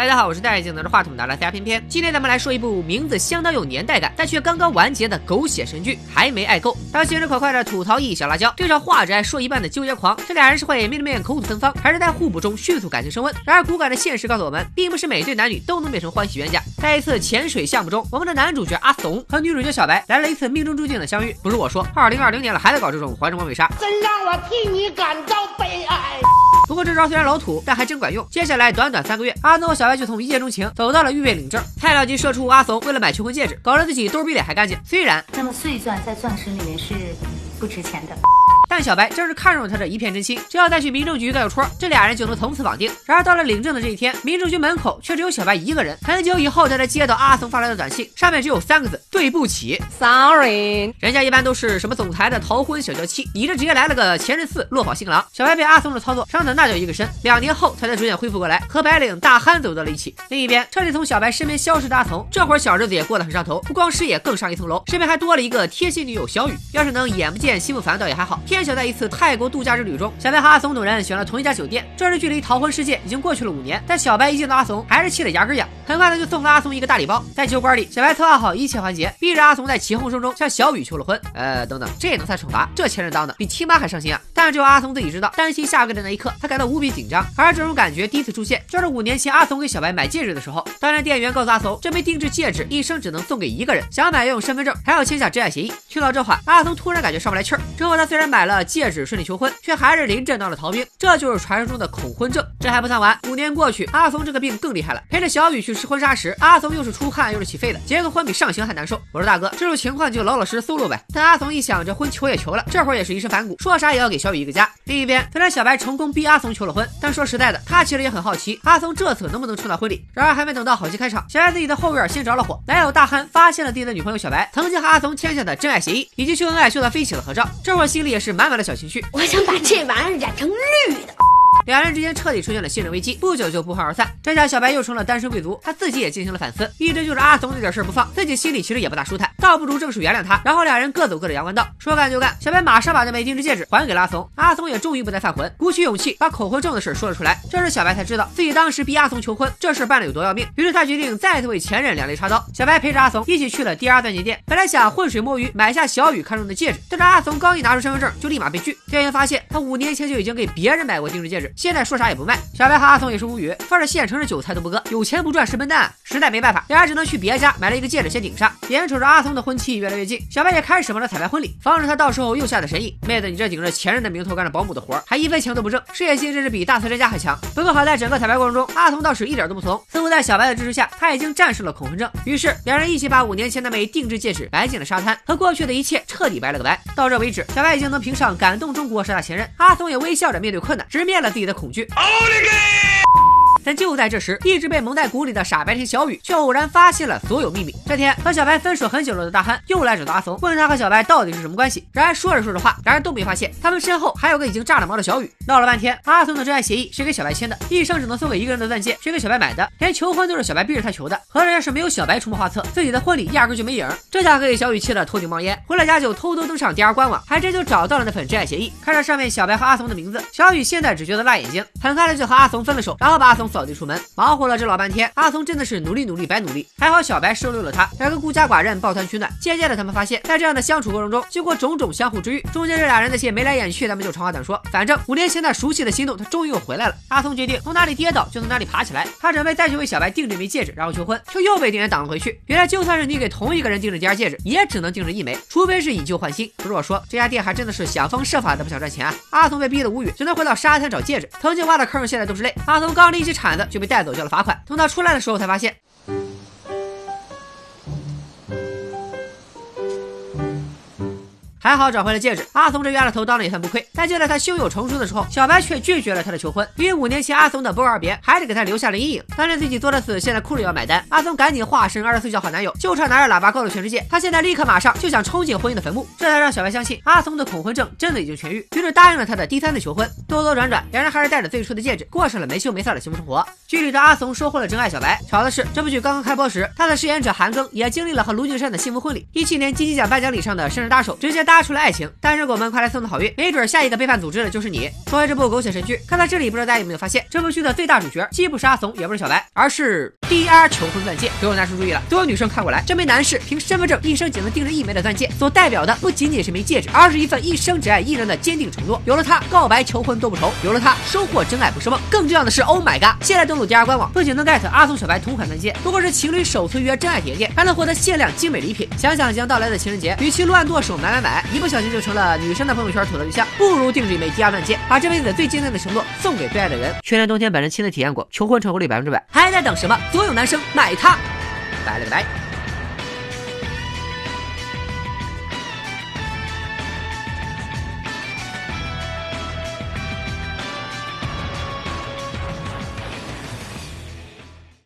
大家好，我是戴眼镜拿着话筒的拉斯加偏偏。今天咱们来说一部名字相当有年代感，但却刚刚完结的狗血神剧《还没爱够》。当心直口快的吐槽一小辣椒，对上画着说一半的纠结狂，这俩人是会面对面口吐芬芳，还是在互补中迅速感情升温？然而骨感的现实告诉我们，并不是每对男女都能变成欢喜冤家。在一次潜水项目中，我们的男主角阿怂和女主角小白来了一次命中注定的相遇。不是我说，二零二零年了还在搞这种环城完美杀，真让我替你感到悲哀。不过这招虽然老土，但还真管用。接下来短短三个月，阿松和小白就从一见钟情走到了预备领证。菜鸟级社畜阿怂为了买求婚戒指，搞得自己兜比脸还干净。虽然那么碎钻在钻石里面是不值钱的。但小白正是看中了他这一片真心，只要再去民政局盖个戳，这俩人就能从此绑定。然而到了领证的这一天，民政局门口却只有小白一个人。很久以后，他才接到阿松发来的短信，上面只有三个字：对不起，sorry。人家一般都是什么总裁的逃婚小娇妻，你这直接来了个前任四落跑新郎。小白被阿松的操作伤的那叫一个深，两年后他才逐渐恢复过来，和白领大憨走到了一起。另一边，彻底从小白身边消失的阿松，这会儿小日子也过得很上头，不光事业更上一层楼，身边还多了一个贴心女友小雨。要是能眼不见心不烦，倒也还好。偏巧在一次泰。国度假之旅中，小白和阿怂等人选了同一家酒店。这时距离逃婚事件已经过去了五年，但小白一见到阿怂，还是气得牙根痒。很快他就送了阿怂一个大礼包。在酒馆里，小白策划好一切环节，逼着阿怂在起哄声中向小雨求了婚。呃，等等，这也能算惩罚？这前任当的比亲妈还伤心啊！但只有阿怂自己知道，担心下跪的那一刻，他感到无比紧张。而这种感觉第一次出现，就是五年前阿怂给小白买戒指的时候。当然店员告诉阿怂，这枚定制戒指一生只能送给一个人，想买要用身份证，还要签下真爱协议。听到这话，阿怂突然感觉上不来气儿。之后他虽然买了的戒指，顺利求婚，却还是。临阵当了逃兵，这就是传说中的恐婚症。这还不算完，五年过去，阿怂这个病更厉害了。陪着小雨去试婚纱时，阿怂又是出汗又是起痱的，结个婚比上刑还难受。我说大哥，这种情况就老老实实 solo 呗。但阿怂一想，这婚求也求了，这会儿也是一身反骨，说啥也要给小雨一个家。另一边，虽然小白成功逼阿怂求了婚，但说实在的，他其实也很好奇，阿怂这次能不能撑到婚礼。然而还没等到好戏开场，小白自己的后院先着了火。男友大憨发现了自己的女朋友小白曾经和阿怂签下的真爱协议，以及秀恩爱秀到飞起的合照，这会儿心里也是满满的小情绪。我想把这玩意染成。绿的。两人之间彻底出现了信任危机，不久就不欢而散。这下小白又成了单身贵族，他自己也进行了反思，一直就是阿怂那点事儿不放，自己心里其实也不大舒坦，倒不如正式原谅他，然后俩人各走各的阳关道。说干就干，小白马上把那枚定制戒指还给了阿怂，阿怂也终于不再犯浑，鼓起勇气把口婚证的事说了出来。这时小白才知道自己当时逼阿怂求婚，这事办的有多要命，于是他决定再次为前任两肋插刀。小白陪着阿怂一起去了第二钻戒店，本来想浑水摸鱼买下小雨看中的戒指，但是阿怂刚一拿出身份证就立马被拒。店员发现他五年前就已经给别人买过定制戒指，现在说啥也不卖。小白和阿松也是无语，放着现成的韭菜都不割，有钱不赚是笨蛋。实在没办法，俩人只能去别家买了一个戒指先顶上。眼瞅着阿松的婚期越来越近，小白也开始忙着彩排婚礼，防止他到时候又下的神意。妹子，你这顶着前任的名头干着保姆的活，还一分钱都不挣，事业心真是比大慈善家还强。不过好在整个彩排过程中，阿松倒是一点都不怂，似乎在小白的支持下，他已经战胜了恐婚症。于是两人一起把五年前那枚定制戒指埋进了沙滩，和过去的一切彻底拜了个拜。到这为止，小白已经能评上感动中国十大前任，阿松也微笑着面对困难，直面了自己你的恐惧。奥利给！但就在这时，一直被蒙在鼓里的傻白甜小雨却偶然发现了所有秘密。这天和小白分手很久了的大憨又来找到阿怂，问他和小白到底是什么关系。然而说着说着话，两人都没发现他们身后还有个已经炸了毛的小雨。闹了半天，阿怂的真爱协议是给小白签的，一生只能送给一个人的钻戒是给小白买的，连求婚都是小白逼着他求的。合着要是没有小白出谋划策，自己的婚礼压根就没影。这下可给小雨气得头顶冒烟。回了家就偷偷登上 DR 官网，还真就找到了那份真爱协议。看着上面小白和阿怂的名字，小雨现在只觉得辣眼睛，很快的就和阿怂分了手，然后把阿怂扫地出门。忙活了这老半天，阿松真的是努力努力白努力。还好小白收留了他，两个孤家寡人抱团取暖。渐渐的，他们发现，在这样的相处过程中，经过种种相互治愈，中间这俩人那些眉来眼去，咱们就长话短说。反正五年前那熟悉的心动，他终于又回来了。阿松决定从哪里跌倒就从哪里爬起来。他准备再去为小白定制枚戒指，然后求婚，却又被店员挡了回去。原来就算是你给同一个人定制第二戒指，也只能定制一枚，除非是以旧换新。不是我说，这家店还真的是想方设法的不想赚钱啊。阿松被逼得无语，只能回到沙滩找戒指。曾经挖的坑，现在都是泪。阿松刚拎起铲子就被带走交了罚款，等他。出来的时候才发现。还好找回了戒指，阿松这冤大头当然也算不亏。但就在他胸有成竹的时候，小白却拒绝了他的求婚，因为五年前阿松的不告而别，还是给他留下了阴影。当年自己做的死，现在哭着要买单。阿松赶紧化身二十岁小好男友，就差拿着喇叭告诉全世界，他现在立刻马上就想冲进婚姻的坟墓。这才让小白相信阿松的恐婚症真的已经痊愈，于是答应了他的第三次求婚。兜兜转转，两人还是带着最初的戒指，过上了没羞没臊的幸福生活。剧里的阿松收获了真爱小白。巧的是，这部剧刚刚开播时，他的饰演者韩庚也经历了和卢靖姗的幸福婚礼。一七年金鸡奖颁奖礼上的生日大手，直接答。拉出了爱情，单身狗们快来送送好运，没准下一个背叛组织的就是你。说完这部狗血神剧，看到这里，不知道大家有没有发现，这部剧的最大主角既不是阿怂，也不是小白，而是 DR 求婚钻戒。各位男生注意了，所有女生看过来，这枚男士凭身份证一生仅能盯着一枚的钻戒，所代表的不仅仅是枚戒指，而是一份一生只爱一人的坚定承诺。有了它，告白求婚都不愁；有了它，收获真爱不是梦。更重要的是，Oh my god！现在登录 DR 官网，不仅能 get 阿怂小白同款钻戒，如果是情侣首次约真爱体验店，还能获得限量精美礼品。想想即将到来的情人节，与其乱剁手买买买，一不小心就成了女生的朋友圈土的对象，不如定制一枚 DR 钻戒，把这辈子最坚定的承诺送给最爱的人。去年冬天本人亲自体验过，求婚成功率百分之百，还在等什么？所有男生买它！拜了个拜。